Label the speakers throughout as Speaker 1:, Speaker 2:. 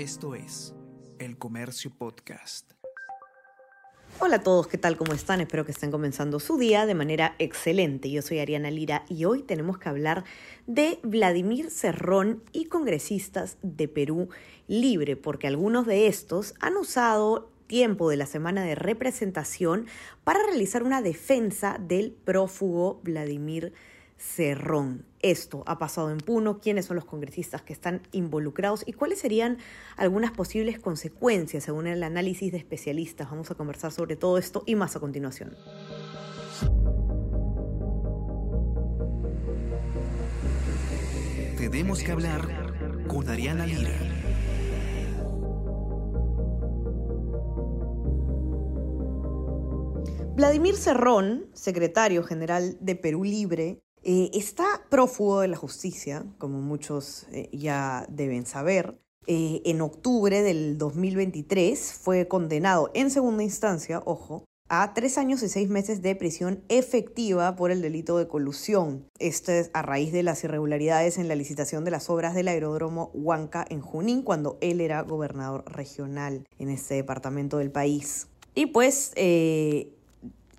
Speaker 1: Esto es El Comercio Podcast.
Speaker 2: Hola a todos, ¿qué tal? ¿Cómo están? Espero que estén comenzando su día de manera excelente. Yo soy Ariana Lira y hoy tenemos que hablar de Vladimir Cerrón y congresistas de Perú Libre, porque algunos de estos han usado tiempo de la semana de representación para realizar una defensa del prófugo Vladimir Cerrón. Esto ha pasado en Puno, quiénes son los congresistas que están involucrados y cuáles serían algunas posibles consecuencias según el análisis de especialistas. Vamos a conversar sobre todo esto y más a continuación.
Speaker 1: Tenemos que hablar con Ariana Lira.
Speaker 2: Vladimir Cerrón, secretario general de Perú Libre, eh, está prófugo de la justicia, como muchos eh, ya deben saber. Eh, en octubre del 2023 fue condenado en segunda instancia, ojo, a tres años y seis meses de prisión efectiva por el delito de colusión. Esto es a raíz de las irregularidades en la licitación de las obras del aeródromo Huanca en Junín, cuando él era gobernador regional en este departamento del país. Y pues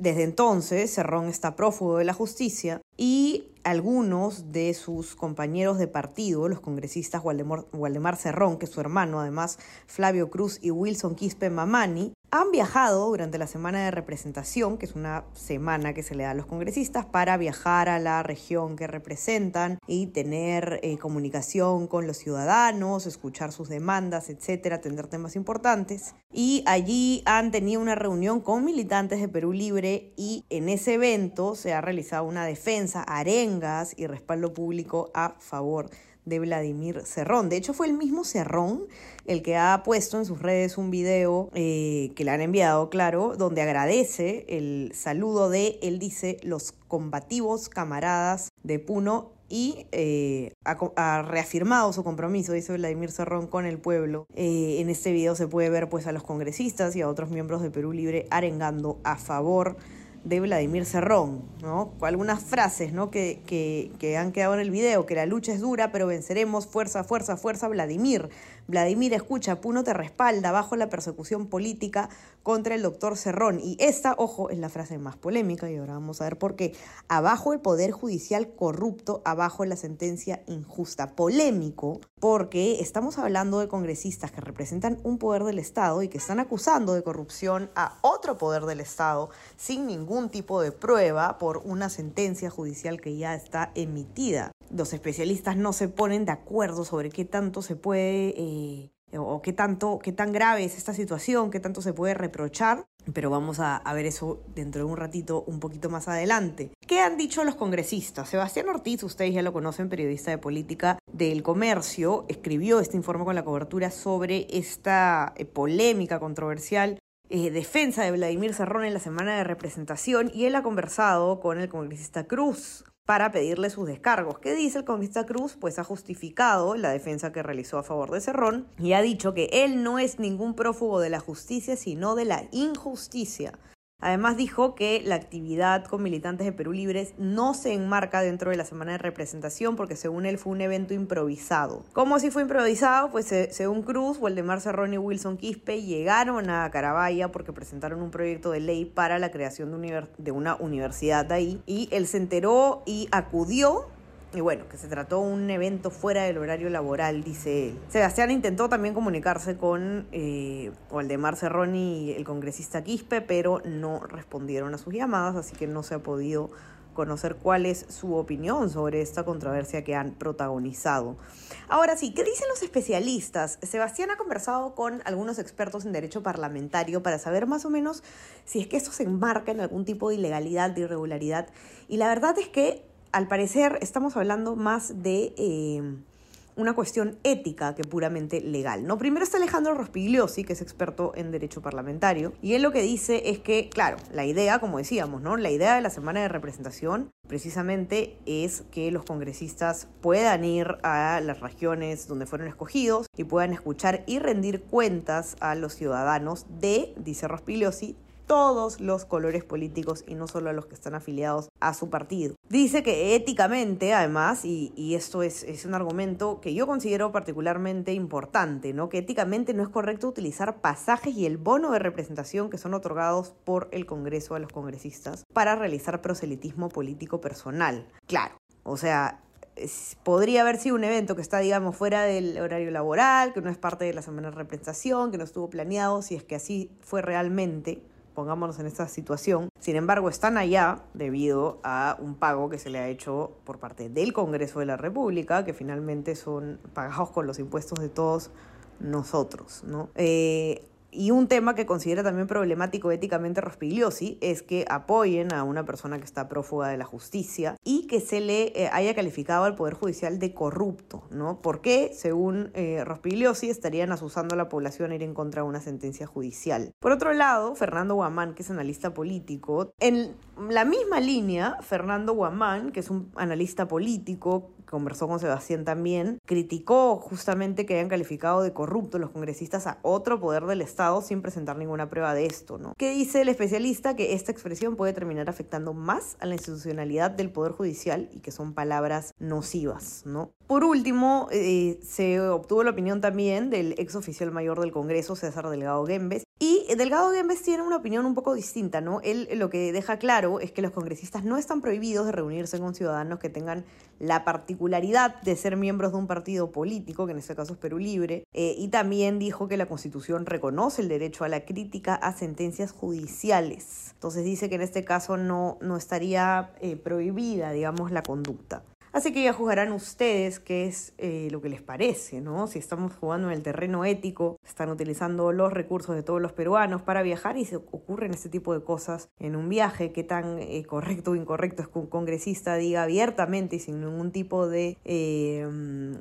Speaker 2: desde entonces, Cerrón está prófugo de la justicia y algunos de sus compañeros de partido, los congresistas Waldemar, Cerrón, que es su hermano, además Flavio Cruz y Wilson Quispe Mamani, han viajado durante la semana de representación, que es una semana que se le da a los congresistas, para viajar a la región que representan y tener eh, comunicación con los ciudadanos, escuchar sus demandas, etcétera, atender temas importantes. Y allí han tenido una reunión con militantes de Perú Libre y en ese evento se ha realizado una defensa, arengas y respaldo público a favor de Vladimir Cerrón. De hecho, fue el mismo Cerrón el que ha puesto en sus redes un video eh, que le han enviado, claro, donde agradece el saludo de, él dice, los combativos camaradas de Puno y eh, ha, reafirmado su compromiso, dice Vladimir Cerrón, con el pueblo. Eh, en este video se puede ver pues a los congresistas y a otros miembros de Perú Libre arengando a favor de Vladimir Cerrón, ¿no? Algunas frases, ¿no? Que, que, que, han quedado en el video, que la lucha es dura, pero venceremos, fuerza, fuerza, fuerza, Vladimir. Vladimir, escucha, Puno te respalda bajo la persecución política contra el doctor Cerrón. Y esta, ojo, es la frase más polémica y ahora vamos a ver por qué. Abajo el poder judicial corrupto, abajo la sentencia injusta. Polémico porque estamos hablando de congresistas que representan un poder del Estado y que están acusando de corrupción a otro poder del Estado sin ningún tipo de prueba por una sentencia judicial que ya está emitida. Los especialistas no se ponen de acuerdo sobre qué tanto se puede... Eh, o qué tanto, qué tan grave es esta situación, qué tanto se puede reprochar, pero vamos a, a, ver eso dentro de un ratito, un poquito más adelante. ¿Qué han dicho los congresistas? Sebastián Ortiz, ustedes ya lo conocen, periodista de política del comercio, escribió este informe con la cobertura sobre esta eh, polémica controversial eh, defensa de Vladimir Cerrón en la semana de representación y él ha conversado con el congresista Cruz, para pedirle sus descargos. ¿Qué dice el congresista Cruz? Pues ha justificado la defensa que realizó a favor de Cerrón y ha dicho que él no es ningún prófugo de la justicia, sino de la injusticia. Además dijo que la actividad con militantes de Perú Libres no se enmarca dentro de la semana de representación porque según él fue un evento improvisado. ¿Cómo si fue improvisado? Pues según Cruz, Waldemar Cerrón y Wilson Quispe llegaron a Carabaya porque presentaron un proyecto de ley para la creación de, de una universidad ahí y él se enteró y acudió y bueno, que se trató un evento fuera del horario laboral, dice él. Sebastián intentó también comunicarse con eh, Waldemar Cerrón y el congresista Quispe, pero no respondieron a sus llamadas, así que no se ha podido conocer cuál es su opinión sobre esta controversia que han protagonizado. Ahora sí, ¿qué dicen los especialistas? Sebastián ha conversado con algunos expertos en derecho parlamentario para saber más o menos si es que esto se enmarca en algún tipo de ilegalidad, de irregularidad. Y la verdad es que al parecer estamos hablando más de eh, una cuestión ética que puramente legal. ¿no? Primero está Alejandro Rospigliosi, que es experto en derecho parlamentario, y él lo que dice es que, claro, la idea, como decíamos, ¿no? La idea de la semana de representación precisamente es que los congresistas puedan ir a las regiones donde fueron escogidos y puedan escuchar y rendir cuentas a los ciudadanos de, dice Rospigliosi, todos los colores políticos y no solo a los que están afiliados a su partido. Dice que éticamente, además, y, esto es, es, un argumento que yo considero particularmente importante, ¿no? que éticamente no es correcto utilizar pasajes y el bono de representación que son otorgados por el Congreso a los congresistas para realizar proselitismo político personal. Claro, o sea, podría haber sido un evento que está, digamos, fuera del horario laboral, que no es parte de la semana de representación, que no estuvo planeado, si es que así fue realmente, pongámonos en esta situación. Sin embargo, están allá debido a un pago que se le ha hecho por parte del Congreso de la República, que finalmente son pagados con los impuestos de todos nosotros, ¿no? Eh, y un tema que considera también problemático éticamente Rospigliosi es que apoyen a una persona que está prófuga de la justicia y que se le eh, haya calificado al Poder Judicial de corrupto, ¿no? Porque, según eh, Rospigliosi, estarían asusando a la población a ir en contra de una sentencia judicial. Por otro lado, Fernando Guamán, que es analista político, en la misma línea, Fernando Guamán, que es un analista político, conversó con Sebastián también, criticó justamente que hayan calificado de corrupto los congresistas a otro poder del Estado sin presentar ninguna prueba de esto, ¿no? ¿Qué dice el especialista? Que esta expresión puede terminar afectando más a la institucionalidad del Poder Judicial y que son palabras nocivas, ¿no? Por último, eh, se obtuvo la opinión también del ex oficial mayor del Congreso, César Delgado Gembes, y Delgado Gembes tiene una opinión un poco distinta, ¿no? Él lo que deja claro es que los congresistas no están prohibidos de reunirse con ciudadanos que tengan la particularidad de ser miembros de un partido político, que en este caso es Perú Libre, eh, y también dijo que la Constitución reconoce el derecho a la crítica a sentencias judiciales. Entonces dice que en este caso no, no estaría eh, prohibida, digamos, la conducta. Así que ya juzgarán ustedes qué es eh, lo que les parece, ¿no? Si estamos jugando en el terreno ético, están utilizando los recursos de todos los peruanos para viajar y se ocurren este tipo de cosas en un viaje, qué tan eh, correcto o incorrecto es que un congresista diga abiertamente y sin ningún tipo de eh,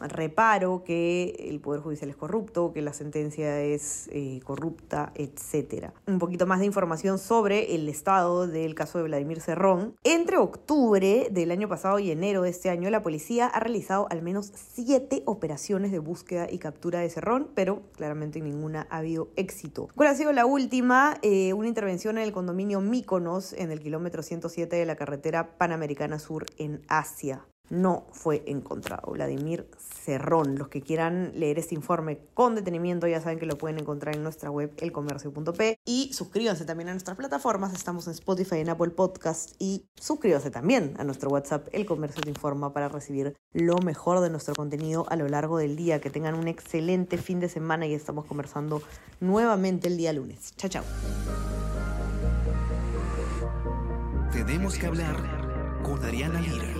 Speaker 2: reparo que el Poder Judicial es corrupto, que la sentencia es corrupta, etc. Un poquito más de información sobre el estado del caso de Vladimir Cerrón. Entre octubre del año pasado y enero de este año, la policía ha realizado al menos siete operaciones de búsqueda y captura de Cerrón, pero claramente ninguna ha habido éxito. ¿Cuál ha sido la última? Eh, una intervención en el condominio Míconos, en el kilómetro 107 de la carretera Panamericana Sur en Asia no fue encontrado. Vladimir Cerrón. Los que quieran leer este informe con detenimiento ya saben que lo pueden encontrar en nuestra web elcomercio.p y suscríbanse también a nuestras plataformas. Estamos en Spotify, en Apple Podcast y suscríbanse también a nuestro WhatsApp El Comercio Te Informa para recibir lo mejor de nuestro contenido a lo largo del día. Que tengan un excelente fin de semana y estamos conversando nuevamente el día lunes. Chao, chao.
Speaker 1: Tenemos que hablar con Ariana Lira.